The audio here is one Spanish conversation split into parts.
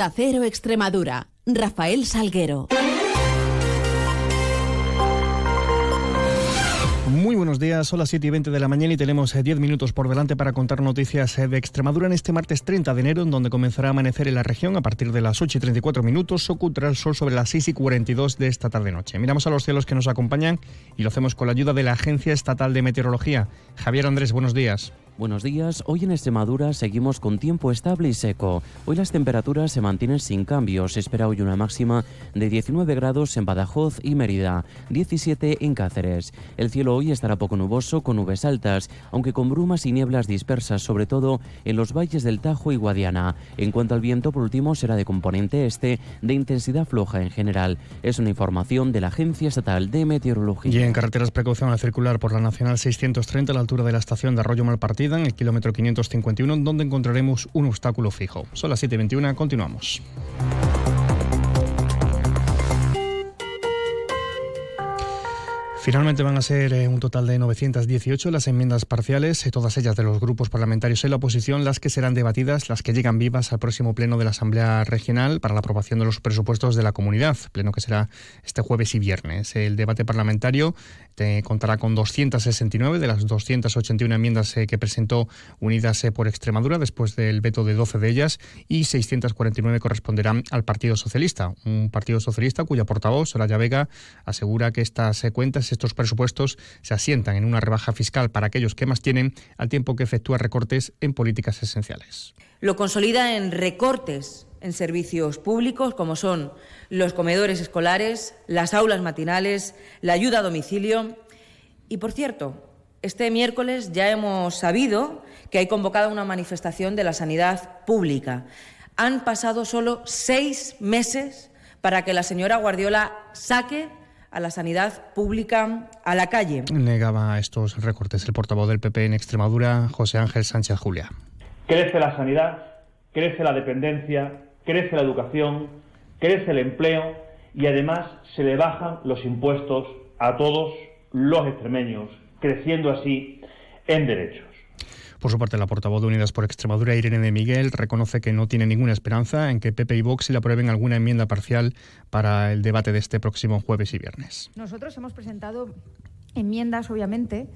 Acero Extremadura, Rafael Salguero. Muy buenos días, son las 7 y 20 de la mañana y tenemos 10 eh, minutos por delante para contar noticias eh, de Extremadura en este martes 30 de enero, en donde comenzará a amanecer en la región a partir de las 8 y 34 minutos, ocultará el sol sobre las 6 y 42 de esta tarde-noche. Miramos a los cielos que nos acompañan y lo hacemos con la ayuda de la Agencia Estatal de Meteorología. Javier Andrés, buenos días. Buenos días, hoy en Extremadura seguimos con tiempo estable y seco. Hoy las temperaturas se mantienen sin cambios. Se espera hoy una máxima de 19 grados en Badajoz y Mérida, 17 en Cáceres. El cielo hoy estará poco nuboso con nubes altas, aunque con brumas y nieblas dispersas, sobre todo en los valles del Tajo y Guadiana. En cuanto al viento, por último, será de componente este, de intensidad floja en general. Es una información de la Agencia Estatal de Meteorología. Y en carreteras precaución a circular por la Nacional 630 a la altura de la estación de Arroyo Malpartido en el kilómetro 551, donde encontraremos un obstáculo fijo. Son las 7.21, continuamos. Finalmente van a ser eh, un total de 918 las enmiendas parciales, eh, todas ellas de los grupos parlamentarios en la oposición, las que serán debatidas, las que llegan vivas al próximo pleno de la Asamblea Regional para la aprobación de los presupuestos de la comunidad, pleno que será este jueves y viernes. El debate parlamentario eh, contará con 269 de las 281 enmiendas que presentó Unidas por Extremadura después del veto de 12 de ellas y 649 corresponderán al Partido Socialista, un Partido Socialista cuya portavoz, Soraya Vega, asegura que estas cuentas estos presupuestos se asientan en una rebaja fiscal para aquellos que más tienen, al tiempo que efectúa recortes en políticas esenciales. Lo consolida en recortes en servicios públicos como son los comedores escolares, las aulas matinales, la ayuda a domicilio. Y, por cierto, este miércoles ya hemos sabido que hay convocada una manifestación de la sanidad pública. Han pasado solo seis meses para que la señora Guardiola saque a la sanidad pública a la calle. Negaba estos recortes el portavoz del PP en Extremadura, José Ángel Sánchez Julia. Crece la sanidad, crece la dependencia, crece la educación, crece el empleo y además se le bajan los impuestos a todos los extremeños, creciendo así en derechos. Por su parte, la portavoz de Unidas por Extremadura, Irene de Miguel, reconoce que no tiene ninguna esperanza en que PP y Vox le aprueben alguna enmienda parcial para el debate de este próximo jueves y viernes. Nosotros hemos presentado enmiendas, obviamente,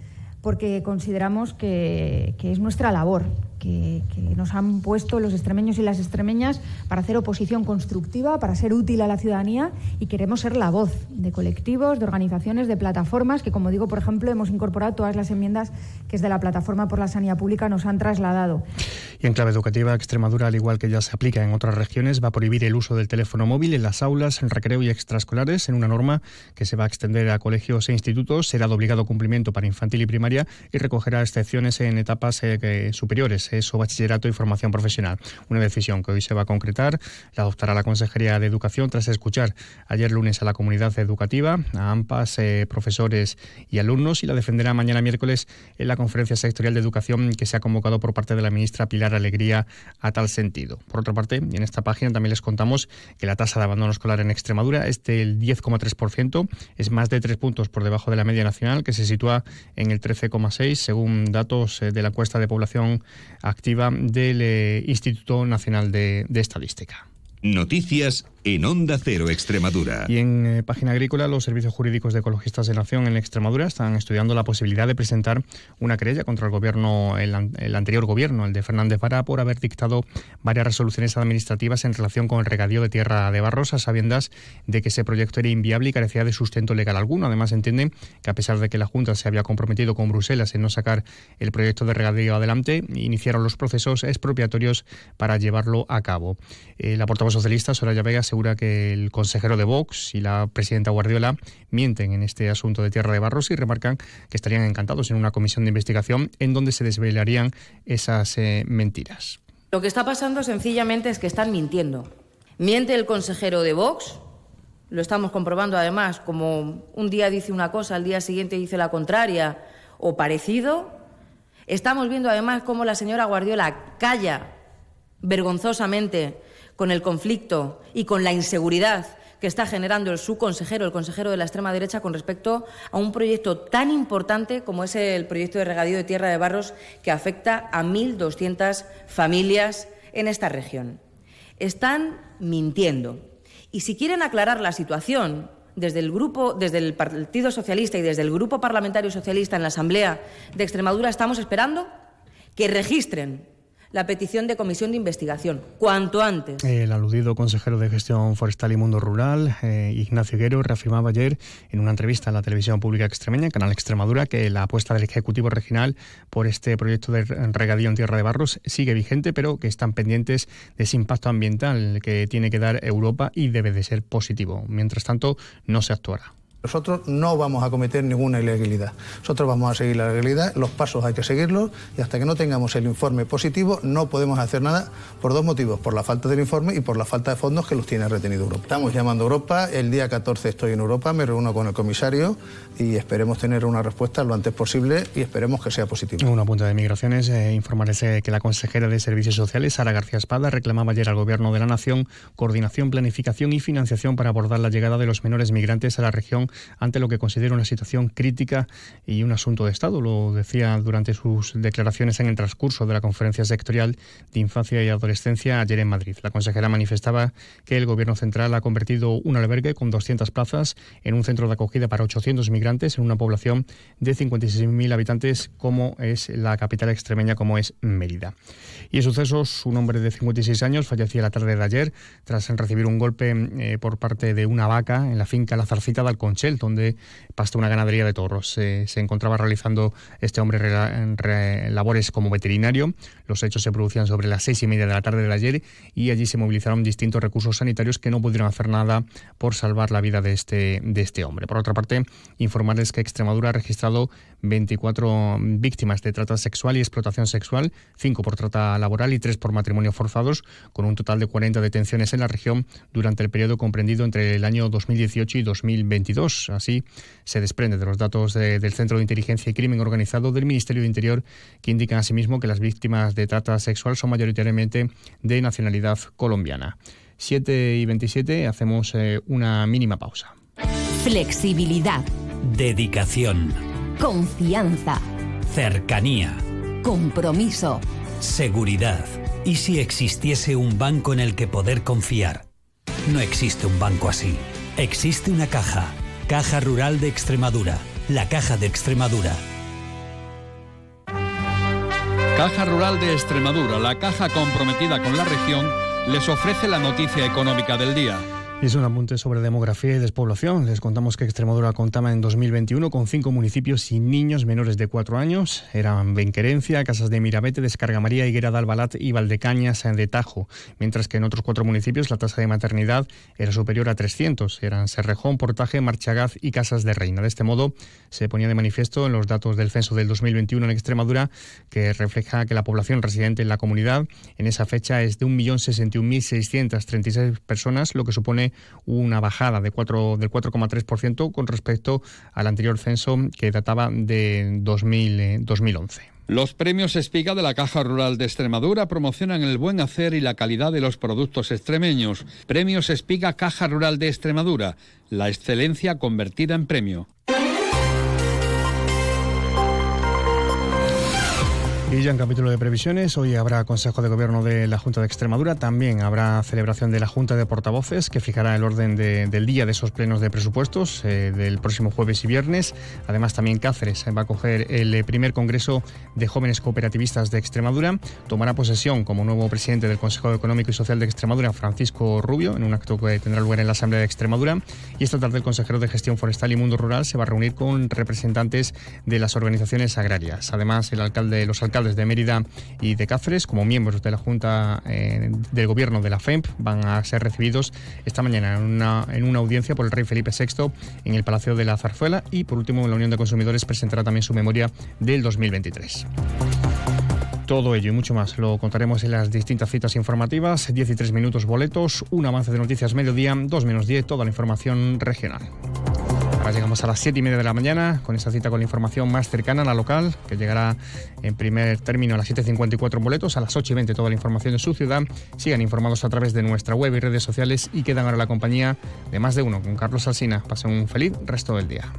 porque consideramos que, es nuestra labor, que, nos han puesto los extremeños y las extremeñas para hacer oposición constructiva, para ser útil a la ciudadanía y queremos ser la voz de colectivos, de organizaciones, de plataformas, que como digo, por ejemplo, hemos incorporado todas las enmiendas que desde la Plataforma por la Sanidad Pública nos han trasladado. Y en clave educativa, Extremadura, al igual que ya se aplica en otras regiones, va a prohibir el uso del teléfono móvil en las aulas, en recreo y extraescolares, en una norma que se va a extender a colegios e institutos. Será de obligado cumplimiento para infantil y primaria y recogerá excepciones en etapas eh, superiores, eso bachillerato y formación profesional. Una decisión que hoy se va a concretar, la adoptará la Consejería de Educación tras escuchar ayer lunes a la comunidad educativa, a AMPAS, eh, profesores y alumnos y la defenderá mañana miércoles en la conferencia sectorial de educación que se ha convocado por parte de la ministra Pilar Alegría a tal sentido. Por otra parte, en esta página también les contamos que la tasa de abandono escolar en Extremadura es del 10,3%, es más de tres puntos por debajo de la media nacional que se sitúa en el 13 según datos eh, de la encuesta de población activa del eh, Instituto Nacional de Estadística. Noticias en Onda Cero Extremadura. Y en eh, página agrícola, los servicios jurídicos de ecologistas de Nación en Extremadura están estudiando la posibilidad de presentar una querella contra el gobierno, el, anterior gobierno, el de Fernández Vara, por haber dictado varias resoluciones administrativas en relación con el regadío de tierra de Barrosa, sabiendas de que ese proyecto era inviable y carecía de sustento legal alguno. Además, entienden que a pesar de que la Junta se había comprometido con Bruselas en no sacar el proyecto de regadío adelante, iniciaron los procesos expropiatorios para llevarlo a cabo. Eh, la portavoz socialista, Soraya Vega, asegura que el consejero de Vox y la presidenta Guardiola mienten en este asunto de Tierra de Barros y remarcan que estarían encantados en una comisión de investigación en donde se desvelarían esas eh, mentiras. Lo que está pasando sencillamente es que están mintiendo. Miente el consejero de Vox, lo estamos comprobando además, como un día dice una cosa, al día siguiente dice la contraria o parecido. Estamos viendo además cómo la señora Guardiola calla vergonzosamente con el conflicto y con la inseguridad que está generando el subconsejero, el consejero de la extrema derecha, con respecto a un proyecto tan importante como es el proyecto de regadío de tierra de barros que afecta a 1.200 familias en esta región. están mintiendo. Y si quieren aclarar la situación, desde el grupo, desde el Partido Socialista y desde el Grupo Parlamentario Socialista en la Asamblea de Extremadura estamos esperando que registren la petición de comisión de investigación, cuanto antes. El aludido consejero de Gestión Forestal y Mundo Rural, eh, Ignacio Guero, reafirmaba ayer en una entrevista en la televisión pública extremeña, Canal Extremadura, que la apuesta del Ejecutivo Regional por este proyecto de regadío en Tierra de Barros sigue vigente, pero que están pendientes de ese impacto ambiental que tiene que dar Europa y debe de ser positivo. Mientras tanto, no se actuará. Nosotros no vamos a cometer ninguna ilegalidad. Nosotros vamos a seguir la legalidad, los pasos hay que seguirlos y hasta que no tengamos el informe positivo no podemos hacer nada por dos motivos, por la falta del informe y por la falta de fondos que los tiene retenido Europa. Estamos llamando a Europa, el día 14 estoy en Europa, me reúno con el comisario y esperemos tener una respuesta lo antes posible y esperemos que sea positiva. Una punta de migraciones, eh, informarles eh, que la consejera de Servicios Sociales, Sara García Espada, reclamaba ayer al Gobierno de la Nación coordinación, planificación y financiación para abordar la llegada de los menores migrantes a la región ante lo que considera una situación crítica y un asunto de Estado. Lo decía durante sus declaraciones en el transcurso de la conferencia sectorial de infancia y adolescencia ayer en Madrid. La consejera manifestaba que el Gobierno central ha convertido un albergue con 200 plazas en un centro de acogida para 800 migrantes en una población de 56.000 habitantes como es la capital extremeña como es Mérida. Y en sucesos, un hombre de 56 años fallecía la tarde de ayer tras recibir un golpe eh, por parte de una vaca en la finca La Zarcita de Alconchel, donde pasta una ganadería de toros. se encontraba realizando este hombre labores como veterinario. Los hechos se producían sobre las seis y media de la tarde de ayer y allí se movilizaron distintos recursos sanitarios que no pudieron hacer nada por salvar la vida de este, de este hombre. Por otra parte, informarles que Extremadura ha registrado 24 víctimas de trata sexual y explotación sexual, 5 por trata laboral y 3 por matrimonio forzados, con un total de 40 detenciones en la región durante el periodo comprendido entre el año 2018 y 2022. Así se desprende de los datos del Centro de Inteligencia y Crimen Organizado del Ministerio de Interior, que indican asimismo que las víctimas de trata sexual son mayoritariamente de nacionalidad colombiana. 7 y 27, hacemos eh, una mínima pausa. Flexibilidad. Dedicación. Confianza. Cercanía. Compromiso. Seguridad. ¿Y si existiese un banco en el que poder confiar? No existe un banco así. Existe una caja. Caja Rural de Extremadura. La Caja de Extremadura. Caja Rural de Extremadura, la caja comprometida con la región, les ofrece la noticia económica del día. Es un apunte sobre demografía y despoblación. Les contamos que Extremadura contaba en 2021 con cinco municipios sin niños menores de cuatro años. Eran Benquerencia, Casas de Mirabete, Descarga María, Higuera de Albalat y Valdecañas de Tajo. Mientras que en otros cuatro municipios la tasa de maternidad era superior a 300. Eran Serrejón, Portaje, Marchagaz y Casas de Reina. De este modo se ponía de manifiesto en los datos del censo del 2021 en Extremadura que refleja que la población residente en la comunidad en esa fecha es de 1.061.636 personas, lo que supone una bajada de 4, del 4,3% con respecto al anterior censo que databa de 2000, 2011. Eh, los premios Espiga de la Caja Rural de Extremadura promocionan el buen hacer y la calidad de los productos extremeños. Premios Espiga Caja Rural de Extremadura, la excelencia convertida en premio. Y ya en capítulo de previsiones, hoy habrá Consejo de Gobierno de la Junta de Extremadura, también habrá celebración de la Junta de Portavoces que fijará el orden del día de esos plenos de presupuestos eh, del próximo jueves y viernes. Además también Cáceres va a coger el eh, primer Congreso de Jóvenes Cooperativistas de Extremadura, tomará posesión como nuevo presidente del Consejo Económico y Social de Extremadura, Francisco Rubio, en un acto que tendrá lugar en la Asamblea de Extremadura. Y esta tarde el consejero de Gestión Forestal y Mundo Rural se va a reunir con representantes de las organizaciones agrarias. Además, el alcalde, los alcaldes de Mérida y de Cáceres, como miembros de la Junta eh, del Gobierno de la FEMP, van a ser recibidos esta mañana en una, en una audiencia por el rey Felipe VI en el Palacio de la Zarzuela y, por último, la Unión de Consumidores presentará también su memoria del 2023. Todo ello y mucho más lo contaremos en las distintas citas informativas. 13 minutos boletos, un avance de noticias mediodía, 2 menos 10, toda la información regional. Ahora llegamos a las 7 y media de la mañana con esa cita con la información más cercana a la local, que llegará en primer término a las 7.54 boletos, a las 8 y 20 toda la información de su ciudad. Sigan informados a través de nuestra web y redes sociales y quedan ahora la compañía de más de uno con Carlos Alsina. Pasen un feliz resto del día.